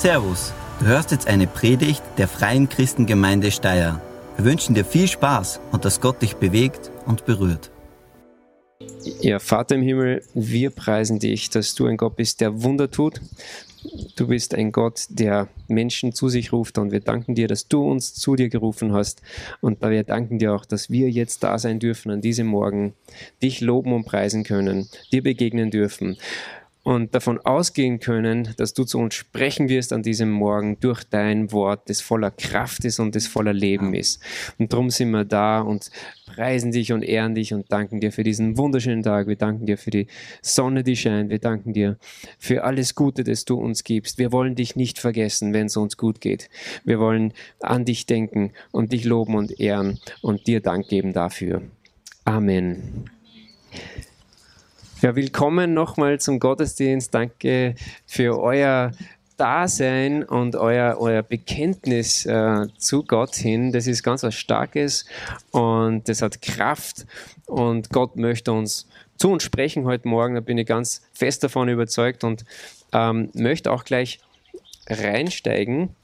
Servus, du hörst jetzt eine Predigt der Freien Christengemeinde Steyr. Wir wünschen dir viel Spaß und dass Gott dich bewegt und berührt. Ja, Vater im Himmel, wir preisen dich, dass du ein Gott bist, der Wunder tut. Du bist ein Gott, der Menschen zu sich ruft und wir danken dir, dass du uns zu dir gerufen hast. Und wir danken dir auch, dass wir jetzt da sein dürfen an diesem Morgen, dich loben und preisen können, dir begegnen dürfen und davon ausgehen können, dass du zu uns sprechen wirst an diesem Morgen durch dein Wort, das voller Kraft ist und das voller Leben ist. Und darum sind wir da und preisen dich und ehren dich und danken dir für diesen wunderschönen Tag. Wir danken dir für die Sonne, die scheint. Wir danken dir für alles Gute, das du uns gibst. Wir wollen dich nicht vergessen, wenn es uns gut geht. Wir wollen an dich denken und dich loben und ehren und dir Dank geben dafür. Amen. Ja, willkommen nochmal zum Gottesdienst. Danke für euer Dasein und euer, euer Bekenntnis äh, zu Gott hin. Das ist ganz was Starkes und das hat Kraft und Gott möchte uns zu uns sprechen heute Morgen. Da bin ich ganz fest davon überzeugt und ähm, möchte auch gleich reinsteigen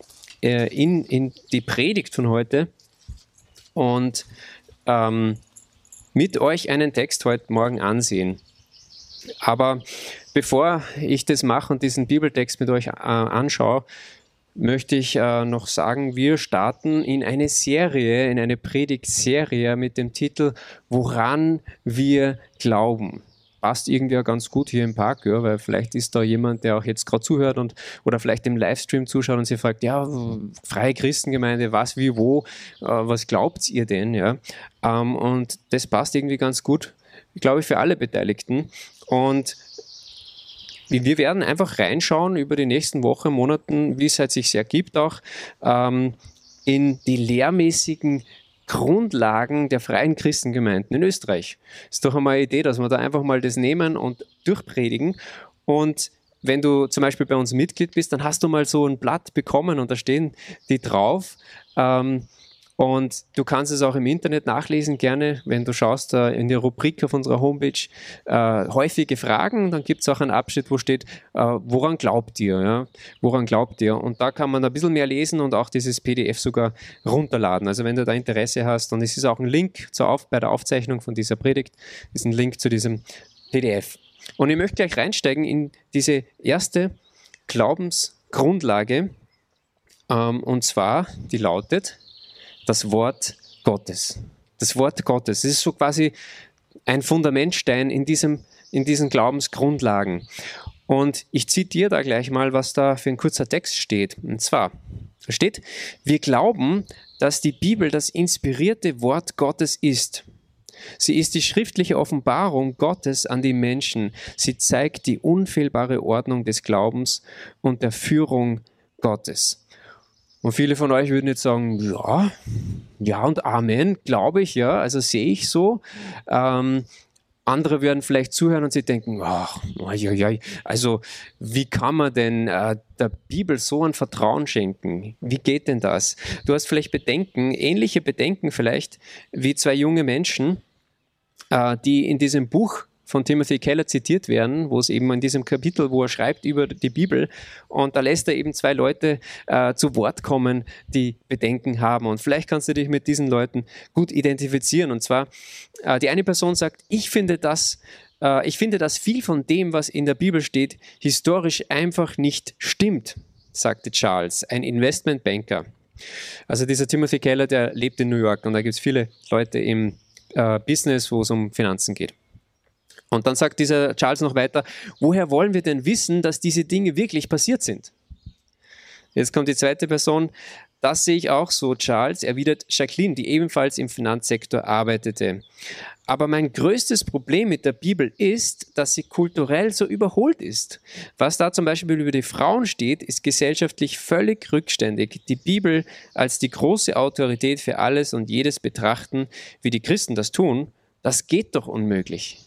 äh, in, in die Predigt von heute und ähm, mit euch einen Text heute Morgen ansehen. Aber bevor ich das mache und diesen Bibeltext mit euch äh, anschaue, möchte ich äh, noch sagen, wir starten in eine Serie, in eine Predigtserie mit dem Titel Woran wir glauben. Passt irgendwie ganz gut hier im Park, ja, weil vielleicht ist da jemand, der auch jetzt gerade zuhört und oder vielleicht im Livestream zuschaut und sich fragt, ja, freie Christengemeinde, was, wie, wo, äh, was glaubt ihr denn? Ja? Ähm, und das passt irgendwie ganz gut, glaube ich, für alle Beteiligten. Und wir werden einfach reinschauen über die nächsten Wochen, Monaten, wie es halt sich ergibt, auch ähm, in die lehrmäßigen Grundlagen der freien Christengemeinden in Österreich. Ist doch einmal eine Idee, dass wir da einfach mal das nehmen und durchpredigen. Und wenn du zum Beispiel bei uns Mitglied bist, dann hast du mal so ein Blatt bekommen und da stehen die drauf. Ähm, und du kannst es auch im Internet nachlesen, gerne, wenn du schaust uh, in der Rubrik auf unserer Homepage uh, häufige Fragen. Dann gibt es auch einen Abschnitt, wo steht, uh, woran glaubt ihr? Ja? Woran glaubt ihr? Und da kann man ein bisschen mehr lesen und auch dieses PDF sogar runterladen. Also wenn du da Interesse hast, es ist auch ein Link zur auf, bei der Aufzeichnung von dieser Predigt, ist ein Link zu diesem PDF. Und ich möchte gleich reinsteigen in diese erste Glaubensgrundlage. Ähm, und zwar, die lautet, das Wort Gottes. Das Wort Gottes. Es ist so quasi ein Fundamentstein in, diesem, in diesen Glaubensgrundlagen. Und ich zitiere da gleich mal, was da für ein kurzer Text steht. Und zwar steht, wir glauben, dass die Bibel das inspirierte Wort Gottes ist. Sie ist die schriftliche Offenbarung Gottes an die Menschen. Sie zeigt die unfehlbare Ordnung des Glaubens und der Führung Gottes. Und viele von euch würden jetzt sagen, ja, ja und Amen, glaube ich, ja, also sehe ich so. Ähm, andere werden vielleicht zuhören und sie denken, ach, ja, ja, also wie kann man denn äh, der Bibel so ein Vertrauen schenken? Wie geht denn das? Du hast vielleicht Bedenken, ähnliche Bedenken vielleicht wie zwei junge Menschen, äh, die in diesem Buch von Timothy Keller zitiert werden, wo es eben in diesem Kapitel, wo er schreibt über die Bibel, und da lässt er eben zwei Leute äh, zu Wort kommen, die Bedenken haben. Und vielleicht kannst du dich mit diesen Leuten gut identifizieren. Und zwar, äh, die eine Person sagt, ich finde das, äh, ich finde, dass viel von dem, was in der Bibel steht, historisch einfach nicht stimmt, sagte Charles, ein Investmentbanker. Also dieser Timothy Keller, der lebt in New York und da gibt es viele Leute im äh, Business, wo es um Finanzen geht. Und dann sagt dieser Charles noch weiter, woher wollen wir denn wissen, dass diese Dinge wirklich passiert sind? Jetzt kommt die zweite Person. Das sehe ich auch so, Charles, erwidert Jacqueline, die ebenfalls im Finanzsektor arbeitete. Aber mein größtes Problem mit der Bibel ist, dass sie kulturell so überholt ist. Was da zum Beispiel über die Frauen steht, ist gesellschaftlich völlig rückständig. Die Bibel als die große Autorität für alles und jedes betrachten, wie die Christen das tun, das geht doch unmöglich.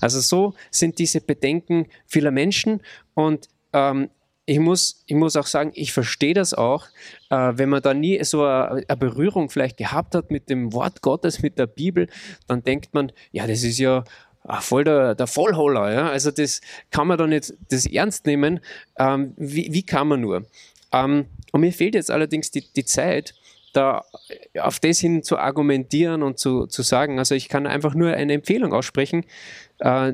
Also so sind diese Bedenken vieler Menschen und ähm, ich muss, ich muss auch sagen, ich verstehe das auch, äh, wenn man da nie so eine, Berührung vielleicht gehabt hat mit dem Wort Gottes, mit der Bibel, dann denkt man, ja, das ist ja ach, voll der, der Vollholler, ja? also das kann man doch nicht das ernst nehmen. Ähm, wie, wie kann man nur? Ähm, und mir fehlt jetzt allerdings die, die Zeit, da auf das hin zu argumentieren und zu, zu sagen. Also ich kann einfach nur eine Empfehlung aussprechen, äh,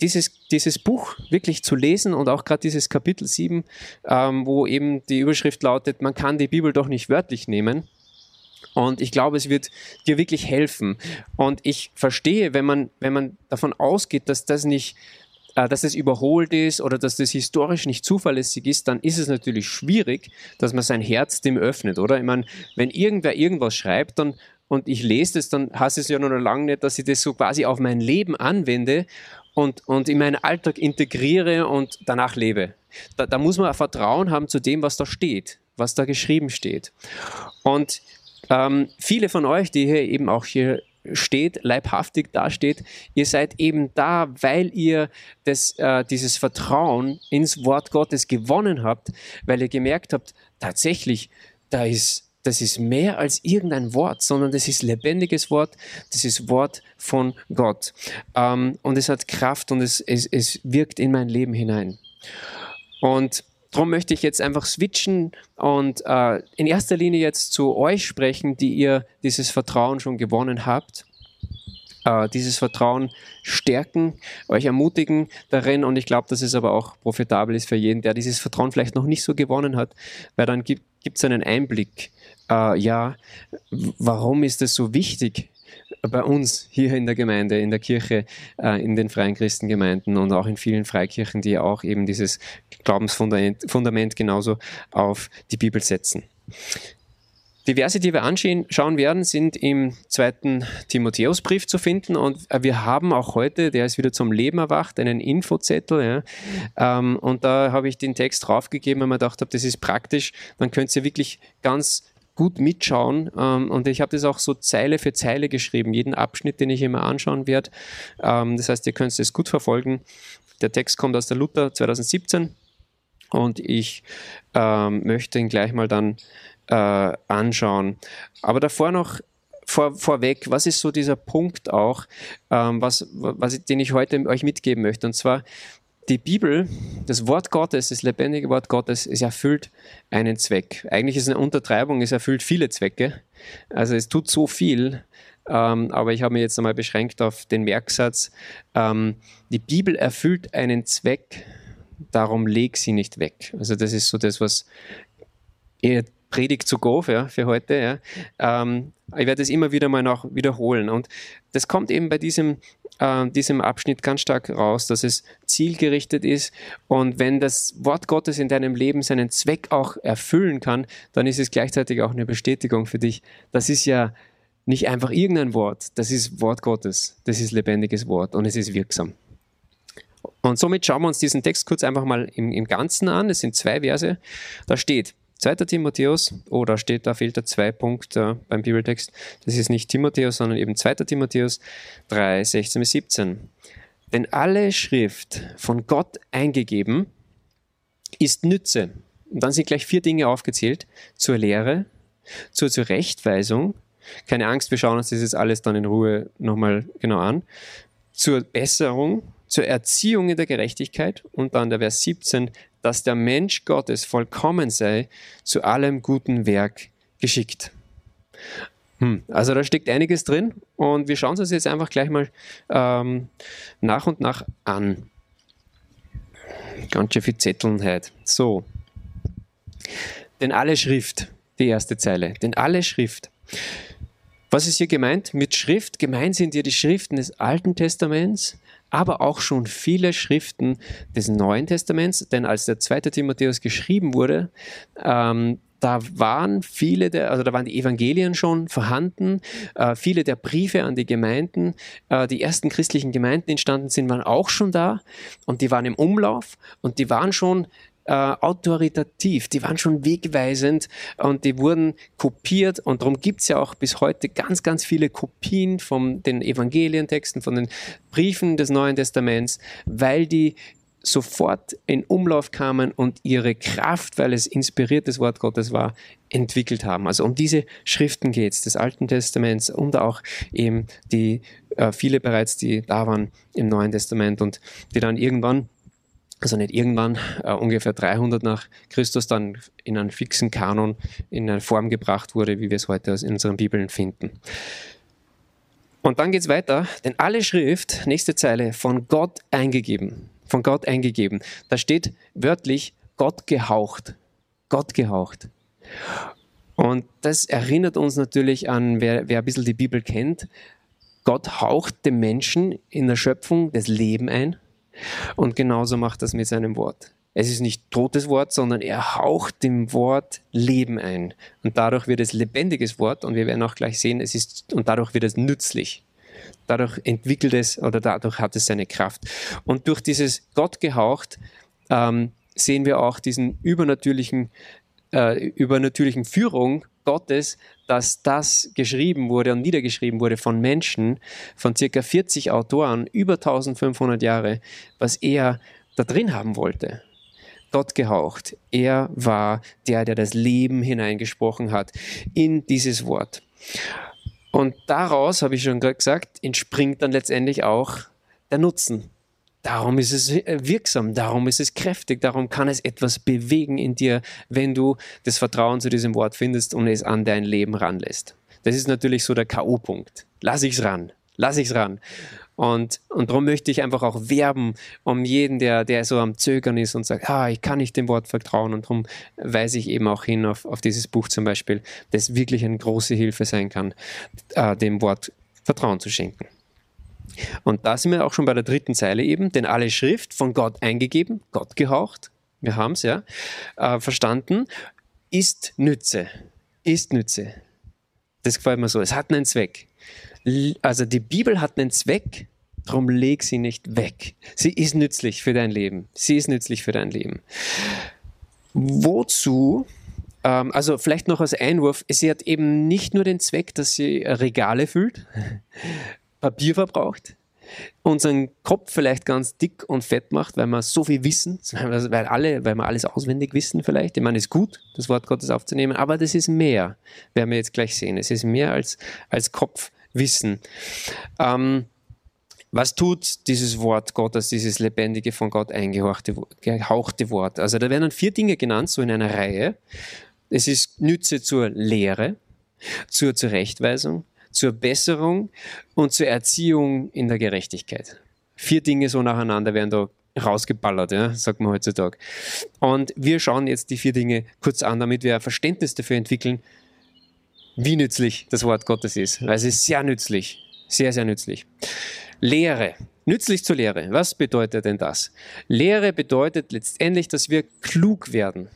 dieses, dieses Buch wirklich zu lesen und auch gerade dieses Kapitel 7, ähm, wo eben die Überschrift lautet, man kann die Bibel doch nicht wörtlich nehmen. Und ich glaube, es wird dir wirklich helfen. Und ich verstehe, wenn man, wenn man davon ausgeht, dass das nicht dass es überholt ist oder dass das historisch nicht zuverlässig ist, dann ist es natürlich schwierig, dass man sein Herz dem öffnet, oder? Ich meine, wenn irgendwer irgendwas schreibt dann, und ich lese das, dann heißt es ja noch lange nicht, dass ich das so quasi auf mein Leben anwende und, und in meinen Alltag integriere und danach lebe. Da, da muss man Vertrauen haben zu dem, was da steht, was da geschrieben steht. Und ähm, viele von euch, die hier eben auch hier steht, leibhaftig dasteht, ihr seid eben da, weil ihr das, äh, dieses Vertrauen ins Wort Gottes gewonnen habt, weil ihr gemerkt habt, tatsächlich, da ist das ist mehr als irgendein Wort, sondern das ist lebendiges Wort, das ist Wort von Gott. Ähm, und es hat Kraft und es, es, es wirkt in mein Leben hinein. Und darum möchte ich jetzt einfach switchen und äh, in erster Linie jetzt zu euch sprechen, die ihr dieses Vertrauen schon gewonnen habt. Äh, dieses Vertrauen stärken, euch ermutigen darin und ich glaube, dass es aber auch profitabel ist für jeden, der dieses Vertrauen vielleicht noch nicht so gewonnen hat, weil dann gibt es einen Einblick, äh, ja, warum ist es so wichtig, bei uns hier in der Gemeinde, in der Kirche, äh, in den freien Christengemeinden und auch in vielen Freikirchen, die auch eben dieses Glaubensfundament Fundament genauso auf die Bibel setzen. Die Verse, die wir anschauen werden, sind im zweiten Timotheusbrief zu finden und wir haben auch heute, der ist wieder zum Leben erwacht, einen Infozettel. Ja. Ähm, und da habe ich den Text draufgegeben, weil man gedacht habe, das ist praktisch. Man könnte sie wirklich ganz gut mitschauen. Ähm, und ich habe das auch so Zeile für Zeile geschrieben, jeden Abschnitt, den ich immer anschauen werde. Ähm, das heißt, ihr könnt es gut verfolgen. Der Text kommt aus der Luther 2017 und ich ähm, möchte ihn gleich mal dann äh, anschauen. Aber davor noch vor, vorweg, was ist so dieser Punkt auch, ähm, was, was, den ich heute euch mitgeben möchte? Und zwar, die Bibel, das Wort Gottes, das lebendige Wort Gottes, es erfüllt einen Zweck. Eigentlich ist es eine Untertreibung, es erfüllt viele Zwecke. Also es tut so viel, ähm, aber ich habe mich jetzt einmal beschränkt auf den Merksatz, ähm, die Bibel erfüllt einen Zweck, darum leg sie nicht weg. Also das ist so das, was ihr Predigt zu go ja, für heute. Ja. Ähm, ich werde es immer wieder mal noch wiederholen. Und das kommt eben bei diesem, äh, diesem Abschnitt ganz stark raus, dass es zielgerichtet ist. Und wenn das Wort Gottes in deinem Leben seinen Zweck auch erfüllen kann, dann ist es gleichzeitig auch eine Bestätigung für dich. Das ist ja nicht einfach irgendein Wort, das ist Wort Gottes. Das ist lebendiges Wort und es ist wirksam. Und somit schauen wir uns diesen Text kurz einfach mal im, im Ganzen an. Es sind zwei Verse. Da steht, 2. Timotheus, oh, da steht, da fehlt der zwei Punkt äh, beim Bibeltext. Das ist nicht Timotheus, sondern eben 2. Timotheus 3, 16 bis 17. Denn alle Schrift von Gott eingegeben ist Nütze. Und dann sind gleich vier Dinge aufgezählt. Zur Lehre, zur Zurechtweisung. Keine Angst, wir schauen uns das jetzt alles dann in Ruhe nochmal genau an. Zur Besserung, zur Erziehung in der Gerechtigkeit. Und dann der Vers 17, dass der Mensch Gottes vollkommen sei, zu allem guten Werk geschickt. Hm, also da steckt einiges drin und wir schauen uns jetzt einfach gleich mal ähm, nach und nach an. Ganz schön viel Zetteln heute. So. Denn alle Schrift, die erste Zeile, denn alle Schrift. Was ist hier gemeint mit Schrift? Gemeint sind hier die Schriften des Alten Testaments, aber auch schon viele Schriften des Neuen Testaments, denn als der zweite Timotheus geschrieben wurde, ähm, da waren viele der, also da waren die Evangelien schon vorhanden, äh, viele der Briefe an die Gemeinden, äh, die ersten christlichen Gemeinden entstanden sind, waren auch schon da. Und die waren im Umlauf. Und die waren schon äh, autoritativ, die waren schon wegweisend und die wurden kopiert und darum gibt es ja auch bis heute ganz, ganz viele Kopien von den Evangelientexten, von den Briefen des Neuen Testaments, weil die sofort in Umlauf kamen und ihre Kraft, weil es inspiriertes Wort Gottes war, entwickelt haben. Also um diese Schriften geht es, des Alten Testaments und auch eben die äh, viele bereits, die da waren im Neuen Testament und die dann irgendwann also nicht irgendwann, äh, ungefähr 300 nach Christus dann in einen fixen Kanon in eine Form gebracht wurde, wie wir es heute in unseren Bibeln finden. Und dann geht es weiter, denn alle Schrift, nächste Zeile, von Gott eingegeben. Von Gott eingegeben. Da steht wörtlich Gott gehaucht. Gott gehaucht. Und das erinnert uns natürlich an, wer, wer ein bisschen die Bibel kennt, Gott haucht dem Menschen in der Schöpfung das Leben ein und genauso macht das mit seinem Wort. Es ist nicht totes Wort, sondern er haucht dem Wort Leben ein. Und dadurch wird es lebendiges Wort und wir werden auch gleich sehen, es ist, und dadurch wird es nützlich. Dadurch entwickelt es oder dadurch hat es seine Kraft. Und durch dieses Gott gehaucht ähm, sehen wir auch diesen übernatürlichen, äh, übernatürlichen Führung Gottes, dass das geschrieben wurde und niedergeschrieben wurde von Menschen, von circa 40 Autoren, über 1500 Jahre, was er da drin haben wollte. Gott gehaucht. Er war der, der das Leben hineingesprochen hat in dieses Wort. Und daraus, habe ich schon gesagt, entspringt dann letztendlich auch der Nutzen. Darum ist es äh, wirksam, darum ist es kräftig, darum kann es etwas bewegen in dir, wenn du das Vertrauen zu diesem Wort findest und es an dein Leben ranlässt. Das ist natürlich so der K.O.-Punkt. Lass ich's ran, lass ich's ran. Und, und darum möchte ich einfach auch werben um jeden, der, der so am Zögern ist und sagt, ah, ich kann nicht dem Wort vertrauen. Und darum weise ich eben auch hin auf, auf dieses Buch zum Beispiel, das wirklich eine große Hilfe sein kann, äh, dem Wort Vertrauen zu schenken. Und da sind wir auch schon bei der dritten Zeile eben, denn alle Schrift von Gott eingegeben, Gott gehaucht, wir haben es ja, äh, verstanden, ist Nütze, ist Nütze. Das gefällt mir so, es hat einen Zweck. Also die Bibel hat einen Zweck, darum leg sie nicht weg. Sie ist nützlich für dein Leben. Sie ist nützlich für dein Leben. Wozu ähm, also vielleicht noch als Einwurf, sie hat eben nicht nur den Zweck, dass sie Regale füllt, Papier verbraucht, unseren Kopf vielleicht ganz dick und fett macht, weil wir so viel wissen, weil, alle, weil wir alles auswendig wissen vielleicht. Ich meine, es ist gut, das Wort Gottes aufzunehmen, aber das ist mehr, werden wir jetzt gleich sehen. Es ist mehr als, als Kopfwissen. Ähm, was tut dieses Wort Gottes, dieses lebendige, von Gott eingehauchte Wort? Also da werden vier Dinge genannt, so in einer Reihe. Es ist Nütze zur Lehre, zur Zurechtweisung, zur Besserung und zur Erziehung in der Gerechtigkeit. Vier Dinge so nacheinander werden da rausgeballert, ja, sagt man heutzutage. Und wir schauen jetzt die vier Dinge kurz an, damit wir ein Verständnis dafür entwickeln, wie nützlich das Wort Gottes ist. Weil es ist sehr nützlich, sehr, sehr nützlich. Lehre. Nützlich zur Lehre. Was bedeutet denn das? Lehre bedeutet letztendlich, dass wir klug werden.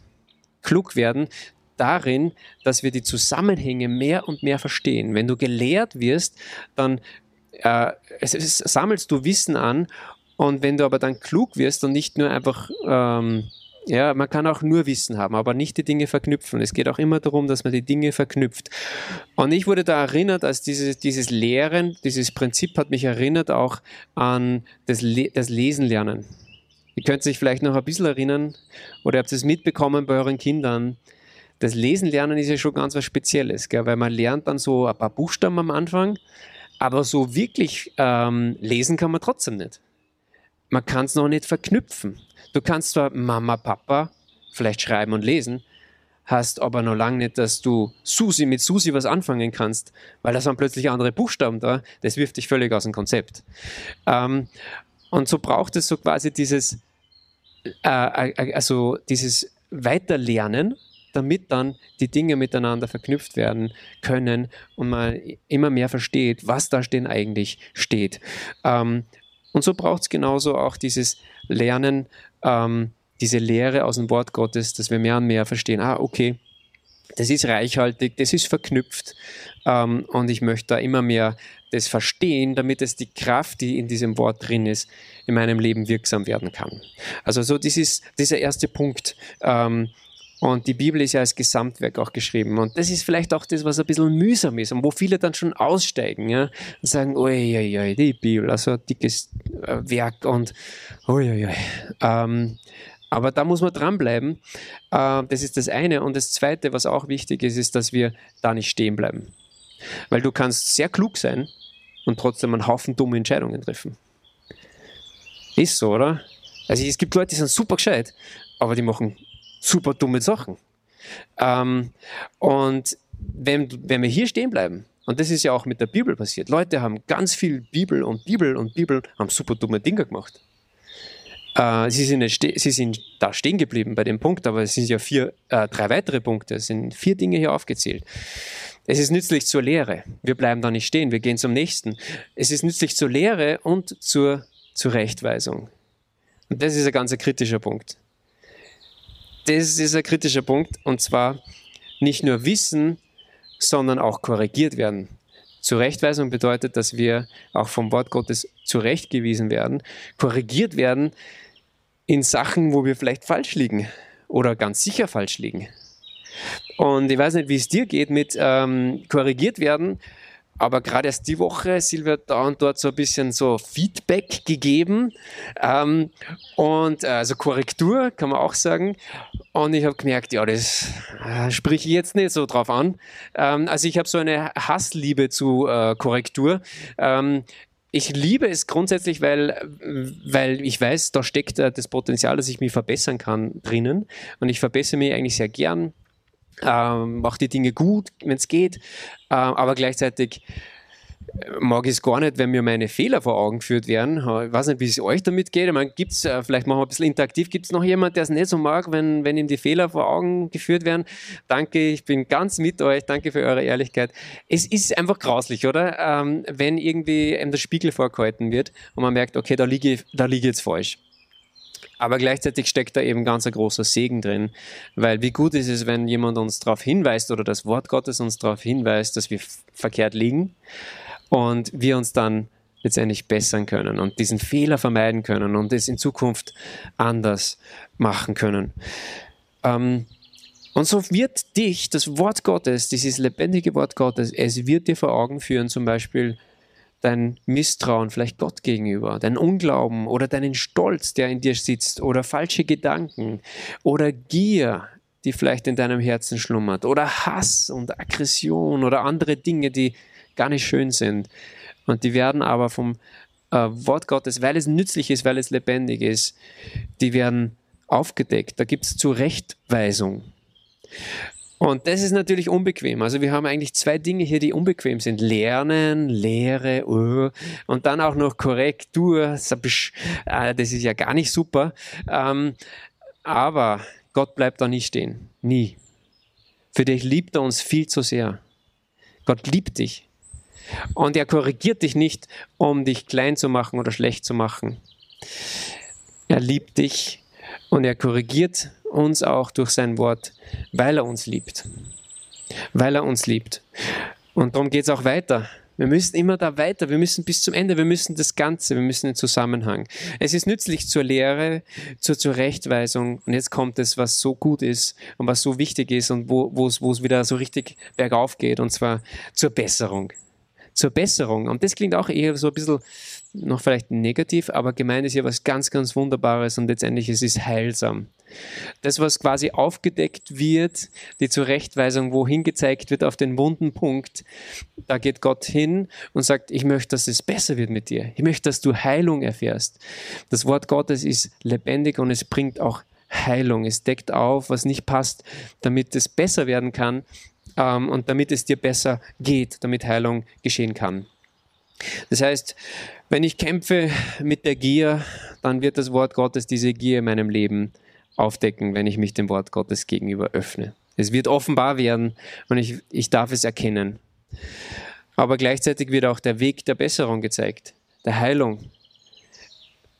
Klug werden, darin, dass wir die Zusammenhänge mehr und mehr verstehen. Wenn du gelehrt wirst, dann äh, es, es, sammelst du Wissen an und wenn du aber dann klug wirst und nicht nur einfach, ähm, ja, man kann auch nur Wissen haben, aber nicht die Dinge verknüpfen. Es geht auch immer darum, dass man die Dinge verknüpft. Und ich wurde da erinnert, als dieses, dieses Lehren, dieses Prinzip hat mich erinnert auch an das, Le das Lesen lernen. Ihr könnt sich vielleicht noch ein bisschen erinnern oder habt es mitbekommen bei euren Kindern das Lesen lernen ist ja schon ganz was Spezielles, gell? weil man lernt dann so ein paar Buchstaben am Anfang, aber so wirklich ähm, lesen kann man trotzdem nicht. Man kann es noch nicht verknüpfen. Du kannst zwar Mama, Papa vielleicht schreiben und lesen, hast aber noch lange nicht, dass du Susi mit Susi was anfangen kannst, weil da sind plötzlich andere Buchstaben da. Das wirft dich völlig aus dem Konzept. Ähm, und so braucht es so quasi dieses, äh, äh also dieses Weiterlernen damit dann die Dinge miteinander verknüpft werden können und man immer mehr versteht, was da denn eigentlich steht. Ähm, und so braucht es genauso auch dieses Lernen, ähm, diese Lehre aus dem Wort Gottes, dass wir mehr und mehr verstehen, ah, okay, das ist reichhaltig, das ist verknüpft ähm, und ich möchte da immer mehr das verstehen, damit es die Kraft, die in diesem Wort drin ist, in meinem Leben wirksam werden kann. Also so dieses, dieser erste Punkt, ähm, und die Bibel ist ja als Gesamtwerk auch geschrieben. Und das ist vielleicht auch das, was ein bisschen mühsam ist und wo viele dann schon aussteigen ja, und sagen, oi, die Bibel, also ein dickes äh, Werk und oi, ähm, aber da muss man dranbleiben. Äh, das ist das eine. Und das zweite, was auch wichtig ist, ist, dass wir da nicht stehen bleiben. Weil du kannst sehr klug sein und trotzdem einen Haufen dumme Entscheidungen treffen. Ist so, oder? Also es gibt Leute, die sind super gescheit, aber die machen super dumme Sachen. Ähm, und wenn, wenn wir hier stehen bleiben, und das ist ja auch mit der Bibel passiert, Leute haben ganz viel Bibel und Bibel und Bibel, haben super dumme Dinge gemacht. Äh, sie, sind sie, sind da stehen geblieben bei dem Punkt, aber es sind ja vier, äh, drei weitere Punkte, es sind vier Dinge hier aufgezählt. Es ist nützlich zur Lehre. Wir bleiben da nicht stehen, wir gehen zum nächsten. Es ist nützlich zur Lehre und zur Zurechtweisung. Und das ist ein ganz kritischer Punkt. Das ist ein kritischer Punkt und zwar nicht nur wissen, sondern auch korrigiert werden. Zurechtweisung bedeutet, dass wir auch vom Wort Gottes zurechtgewiesen werden, korrigiert werden in Sachen, wo wir vielleicht falsch liegen oder ganz sicher falsch liegen. Und ich weiß nicht, wie es dir geht mit ähm, korrigiert werden, aber gerade erst die Woche, Silvia da und dort so ein bisschen so Feedback gegeben ähm, und äh, also Korrektur kann man auch sagen. Und ich habe gemerkt, ja, das äh, spreche ich jetzt nicht so drauf an. Ähm, also ich habe so eine Hassliebe zu äh, Korrektur. Ähm, ich liebe es grundsätzlich, weil, weil ich weiß, da steckt äh, das Potenzial, dass ich mich verbessern kann drinnen. Und ich verbessere mich eigentlich sehr gern ähm, mache die Dinge gut, wenn es geht, äh, aber gleichzeitig äh, mag ich es gar nicht, wenn mir meine Fehler vor Augen geführt werden. Ich weiß nicht, wie es euch damit geht. Ich meine, gibt's, äh, vielleicht machen wir ein bisschen interaktiv. Gibt es noch jemand, der es nicht so mag, wenn, wenn ihm die Fehler vor Augen geführt werden? Danke, ich bin ganz mit euch. Danke für eure Ehrlichkeit. Es ist einfach grauslich, oder? Ähm, wenn irgendwie einem der Spiegel vorgehalten wird und man merkt, okay, da liege da liege jetzt falsch. Aber gleichzeitig steckt da eben ganz ein großer Segen drin, weil wie gut ist es, wenn jemand uns darauf hinweist oder das Wort Gottes uns darauf hinweist, dass wir verkehrt liegen und wir uns dann letztendlich bessern können und diesen Fehler vermeiden können und es in Zukunft anders machen können. Ähm, und so wird dich das Wort Gottes, dieses lebendige Wort Gottes, es wird dir vor Augen führen, zum Beispiel, dein Misstrauen vielleicht Gott gegenüber, dein Unglauben oder deinen Stolz, der in dir sitzt oder falsche Gedanken oder Gier, die vielleicht in deinem Herzen schlummert oder Hass und Aggression oder andere Dinge, die gar nicht schön sind. Und die werden aber vom äh, Wort Gottes, weil es nützlich ist, weil es lebendig ist, die werden aufgedeckt. Da gibt es Zurechtweisung. Und das ist natürlich unbequem. Also wir haben eigentlich zwei Dinge hier, die unbequem sind. Lernen, Lehre, uh, und dann auch noch Korrektur. Äh, das ist ja gar nicht super. Ähm, aber Gott bleibt da nicht stehen. Nie. Für dich liebt er uns viel zu sehr. Gott liebt dich. Und er korrigiert dich nicht, um dich klein zu machen oder schlecht zu machen. Er liebt dich und er korrigiert uns auch durch sein Wort, weil er uns liebt. Weil er uns liebt. Und darum geht es auch weiter. Wir müssen immer da weiter, wir müssen bis zum Ende, wir müssen das Ganze, wir müssen den Zusammenhang. Es ist nützlich zur Lehre, zur Zurechtweisung und jetzt kommt es, was so gut ist und was so wichtig ist und wo es wieder so richtig bergauf geht und zwar zur Besserung. Zur Besserung. Und das klingt auch eher so ein bisschen noch vielleicht negativ, aber gemeint ist ja was ganz, ganz Wunderbares und letztendlich es ist heilsam. Das, was quasi aufgedeckt wird, die Zurechtweisung, wohin gezeigt wird auf den wunden Punkt, da geht Gott hin und sagt, ich möchte, dass es besser wird mit dir. Ich möchte, dass du Heilung erfährst. Das Wort Gottes ist lebendig und es bringt auch Heilung. Es deckt auf, was nicht passt, damit es besser werden kann ähm, und damit es dir besser geht, damit Heilung geschehen kann. Das heißt, wenn ich kämpfe mit der Gier, dann wird das Wort Gottes diese Gier in meinem Leben aufdecken, wenn ich mich dem Wort Gottes gegenüber öffne. Es wird offenbar werden und ich, ich darf es erkennen. Aber gleichzeitig wird auch der Weg der Besserung gezeigt, der Heilung,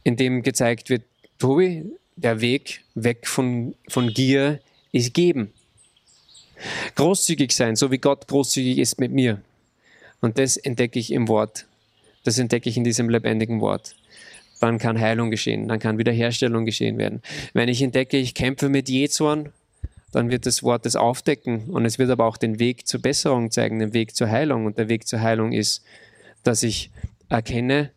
in dem gezeigt wird, Tobi, der Weg weg von, von Gier ist geben. Großzügig sein, so wie Gott großzügig ist mit mir. Und das entdecke ich im Wort. Das entdecke ich in diesem lebendigen Wort dann kann Heilung geschehen, dann kann Wiederherstellung geschehen werden. Wenn ich entdecke, ich kämpfe mit Jezorn, dann wird das Wort das aufdecken und es wird aber auch den Weg zur Besserung zeigen, den Weg zur Heilung. Und der Weg zur Heilung ist, dass ich erkenne,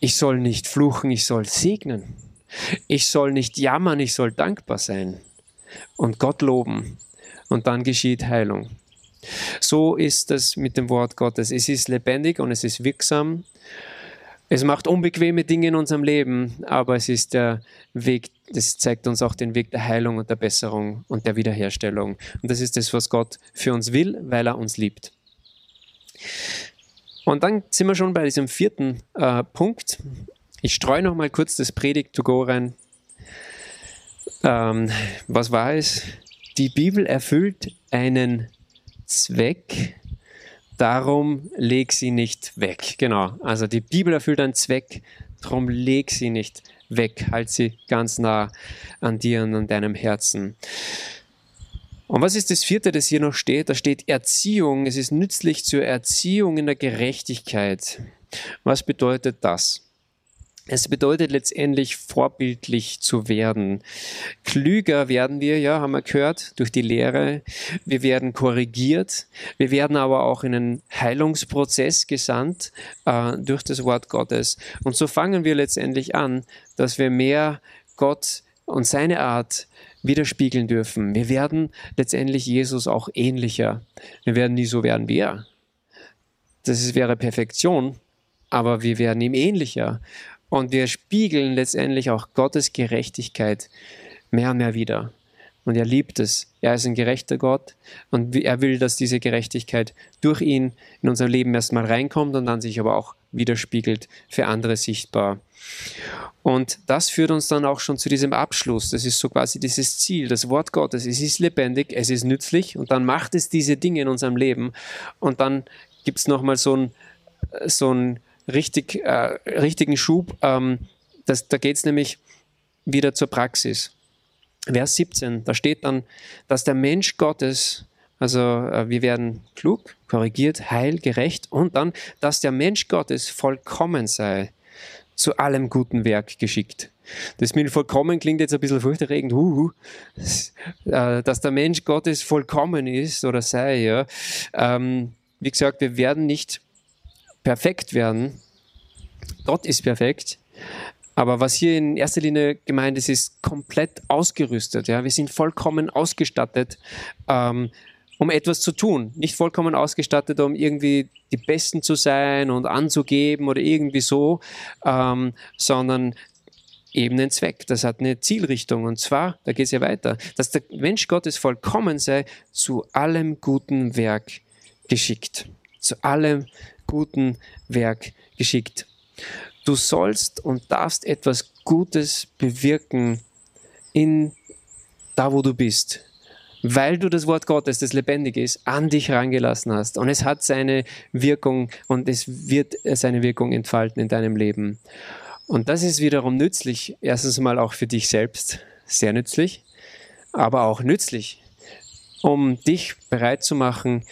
ich soll nicht fluchen, ich soll segnen. Ich soll nicht jammern, ich soll dankbar sein und Gott loben. Und dann geschieht Heilung. So ist es mit dem Wort Gottes. Es ist lebendig und es ist wirksam Es macht unbequeme Dinge in unserem Leben, aber es ist der Weg, das zeigt uns auch den Weg der Heilung und der Besserung und der Wiederherstellung. Und das ist das, was Gott für uns will, weil er uns liebt. Und dann sind wir schon bei diesem vierten äh, Punkt. Ich streue noch mal kurz das Predigt to go rein. Ähm, was war es? Die Bibel erfüllt einen Zweck, darum leg sie nicht weg. Genau, also die Bibel erfüllt einen Zweck, darum leg sie nicht weg. Halt sie ganz nah an dir und an deinem Herzen. Und was ist das vierte, das hier noch steht? Da steht Erziehung. Es ist nützlich zur Erziehung in der Gerechtigkeit. Was bedeutet das? Es bedeutet letztendlich vorbildlich zu werden. Klüger werden wir, ja, haben wir gehört, durch die Lehre. Wir werden korrigiert. Wir werden aber auch in einen Heilungsprozess gesandt äh, durch das Wort Gottes. Und so fangen wir letztendlich an, dass wir mehr Gott und seine Art widerspiegeln dürfen. Wir werden letztendlich Jesus auch ähnlicher. Wir werden nie so werden wie er. Das wäre Perfektion, aber wir werden ihm ähnlicher. Und wir spiegeln letztendlich auch Gottes Gerechtigkeit mehr und mehr wieder. Und er liebt es. Er ist ein gerechter Gott und er will, dass diese Gerechtigkeit durch ihn in unser Leben erstmal reinkommt und dann sich aber auch widerspiegelt für andere sichtbar. Und das führt uns dann auch schon zu diesem Abschluss. Das ist so quasi dieses Ziel, das Wort Gottes. Es ist lebendig, es ist nützlich und dann macht es diese Dinge in unserem Leben. Und dann gibt es nochmal so ein, so ein richtig, äh, richtigen Schub. Ähm, das, da geht es nämlich wieder zur Praxis. Vers 17, da steht dann, dass der Mensch Gottes, also äh, wir werden klug, korrigiert, heil, gerecht und dann, dass der Mensch Gottes vollkommen sei, zu allem guten Werk geschickt. Das mit vollkommen klingt jetzt ein bisschen furchterregend, uh, uh, dass der Mensch Gottes vollkommen ist oder sei. Ja. Ähm, wie gesagt, wir werden nicht perfekt werden. Gott ist perfekt. Aber was hier in erster Linie gemeint ist, ist komplett ausgerüstet. Ja? Wir sind vollkommen ausgestattet, ähm, um etwas zu tun. Nicht vollkommen ausgestattet, um irgendwie die Besten zu sein und anzugeben oder irgendwie so, ähm, sondern eben einen Zweck. Das hat eine Zielrichtung. Und zwar, da geht es ja weiter, dass der Mensch Gottes vollkommen sei, zu allem guten Werk geschickt. Zu allem guten Werk geschickt. Du sollst und darfst etwas Gutes bewirken in da, wo du bist, weil du das Wort Gottes, das lebendig ist, an dich rangelassen hast. Und es hat seine Wirkung und es wird seine Wirkung entfalten in deinem Leben. Und das ist wiederum nützlich, erstens mal auch für dich selbst, sehr nützlich, aber auch nützlich, um dich bereit zu machen,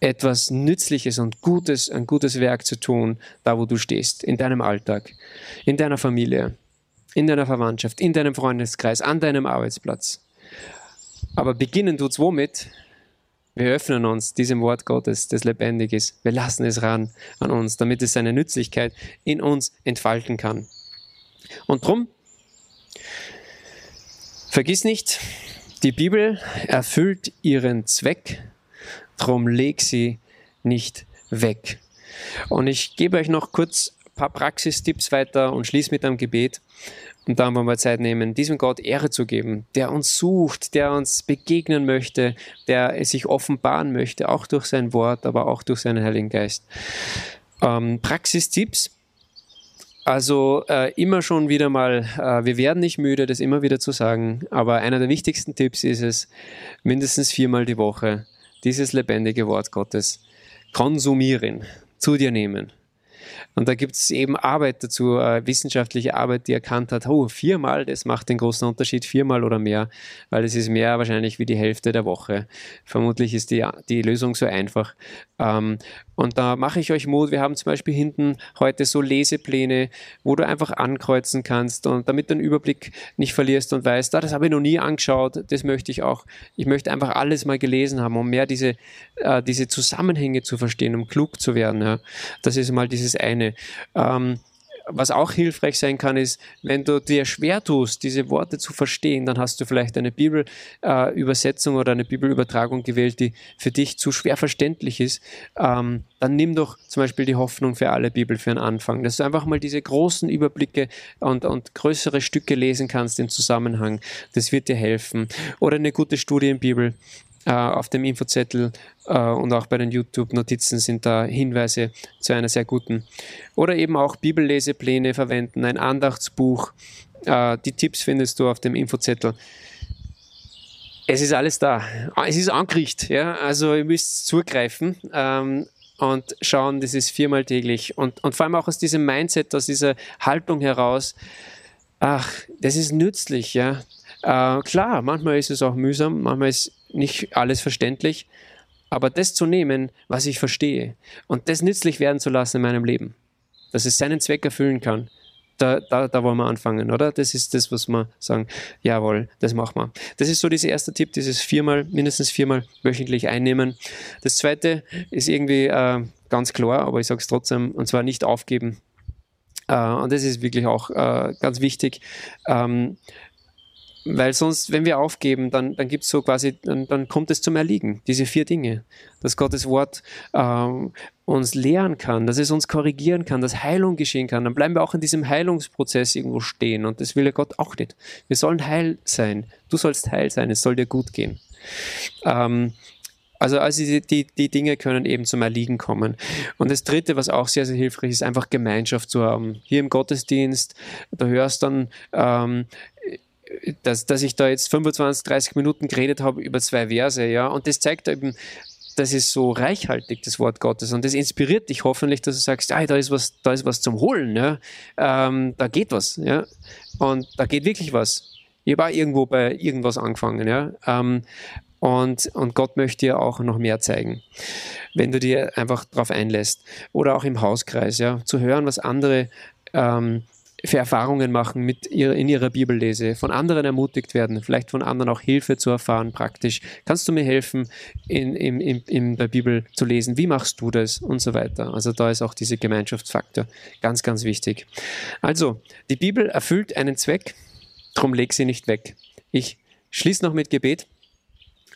etwas Nützliches und Gutes, ein gutes Werk zu tun, da wo du stehst, in deinem Alltag, in deiner Familie, in deiner Verwandtschaft, in deinem Freundeskreis, an deinem Arbeitsplatz. Aber beginnen tut's womit? Wir öffnen uns diesem Wort Gottes, das lebendig ist. Wir lassen es ran an uns, damit es seine Nützlichkeit in uns entfalten kann. Und drum, vergiss nicht, die Bibel erfüllt ihren Zweck Drum leg sie nicht weg. Und ich gebe euch noch kurz ein paar Praxistipps weiter und schließe mit einem Gebet. Und dann wollen wir Zeit nehmen, diesem Gott Ehre zu geben, der uns sucht, der uns begegnen möchte, der sich offenbaren möchte, auch durch sein Wort, aber auch durch seinen Heiligen Geist. Ähm, Praxistipps. Also äh, immer schon wieder mal, äh, wir werden nicht müde, das immer wieder zu sagen, aber einer der wichtigsten Tipps ist es, mindestens viermal die Woche dieses lebendige Wort Gottes konsumieren, zu dir nehmen. Und da gibt es eben Arbeit dazu, äh, wissenschaftliche Arbeit, die erkannt hat, oh, viermal, das macht den großen Unterschied, viermal oder mehr, weil es ist mehr wahrscheinlich wie die Hälfte der Woche. Vermutlich ist die, die Lösung so einfach. Ähm, und da mache ich euch Mut. Wir haben zum Beispiel hinten heute so Lesepläne, wo du einfach ankreuzen kannst und damit du den Überblick nicht verlierst und weißt, ah, das habe ich noch nie angeschaut, das möchte ich auch. Ich möchte einfach alles mal gelesen haben, um mehr diese, äh, diese Zusammenhänge zu verstehen, um klug zu werden. Ja. Das ist mal dieses eine. Ähm, was auch hilfreich sein kann, ist, wenn du dir schwer tust, diese Worte zu verstehen, dann hast du vielleicht eine Bibelübersetzung äh, oder eine Bibelübertragung gewählt, die für dich zu schwer verständlich ist. Ähm, dann nimm doch zum Beispiel die Hoffnung für alle Bibel für einen Anfang, dass du einfach mal diese großen Überblicke und, und größere Stücke lesen kannst im Zusammenhang. Das wird dir helfen. Oder eine gute Studienbibel äh, auf dem Infozettel äh, und auch bei den YouTube-Notizen sind da Hinweise zu einer sehr guten. Oder eben auch Bibellesepläne verwenden, ein Andachtsbuch. Äh, die Tipps findest du auf dem Infozettel. Es ist alles da. Es ist angerichtet, ja. Also ihr müsst zugreifen. Ähm, und schauen, das ist viermal täglich. Und, und vor allem auch aus diesem Mindset, aus dieser Haltung heraus, ach, das ist nützlich, ja. Äh, klar, manchmal ist es auch mühsam, manchmal ist nicht alles verständlich, aber das zu nehmen, was ich verstehe und das nützlich werden zu lassen in meinem Leben, dass es seinen Zweck erfüllen kann, da, da, da wollen wir anfangen, oder? Das ist das, was wir sagen, jawohl, das machen wir. Das ist so dieser erste Tipp, dieses viermal, mindestens viermal wöchentlich einnehmen. Das zweite ist irgendwie äh, ganz klar, aber ich sage es trotzdem, und zwar nicht aufgeben. Äh, und das ist wirklich auch äh, ganz wichtig. Ähm, weil sonst, wenn wir aufgeben, dann, dann gibt so quasi, dann, dann kommt es zum Erliegen, diese vier Dinge. Dass Gottes Wort ähm, uns lehren kann, dass es uns korrigieren kann, dass Heilung geschehen kann. Dann bleiben wir auch in diesem Heilungsprozess irgendwo stehen. Und das will ja Gott auch nicht. Wir sollen heil sein. Du sollst heil sein, es soll dir gut gehen. Ähm, also, also die, die, die, Dinge können eben zum Erliegen kommen. Und das Dritte, was auch sehr, sehr hilfreich ist, einfach Gemeinschaft zu haben. Hier im Gottesdienst, du hörst dann ähm, dass, dass ich da jetzt 25, 30 Minuten geredet habe über zwei Verse, ja, und das zeigt eben, das ist so reichhaltig, das Wort Gottes. Und das inspiriert dich hoffentlich, dass du sagst, ah, da ist was, da ist was zum Holen, ja. Ähm, da geht was, ja. Und da geht wirklich was. Ich habe auch irgendwo bei irgendwas angefangen, ja. Ähm, und, und Gott möchte dir auch noch mehr zeigen, wenn du dir einfach darauf einlässt. Oder auch im Hauskreis, ja, zu hören, was andere ähm, für Erfahrungen machen mit ihrer, in ihrer Bibellese, von anderen ermutigt werden, vielleicht von anderen auch Hilfe zu erfahren praktisch. Kannst du mir helfen, in, in, in, in der Bibel zu lesen? Wie machst du das? Und so weiter. Also da ist auch dieser Gemeinschaftsfaktor ganz, ganz wichtig. Also, die Bibel erfüllt einen Zweck, drum leg sie nicht weg. Ich schließe noch mit Gebet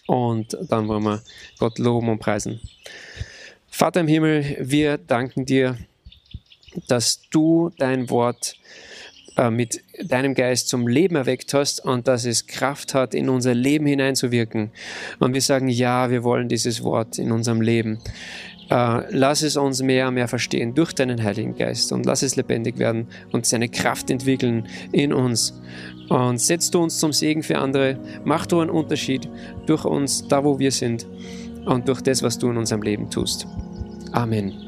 und dann wollen wir Gott loben und preisen. Vater im Himmel, wir danken dir dass du dein Wort äh, mit deinem Geist zum Leben erweckt hast und dass es Kraft hat, in unser Leben hineinzuwirken. Und wir sagen, ja, wir wollen dieses Wort in unserem Leben. Äh, lass es uns mehr und mehr verstehen durch deinen Heiligen Geist und lass es lebendig werden und seine Kraft entwickeln in uns. Und setzt du uns zum Segen für andere, mach du einen Unterschied durch uns, da wo wir sind und durch das, was du in unserem Leben tust. Amen.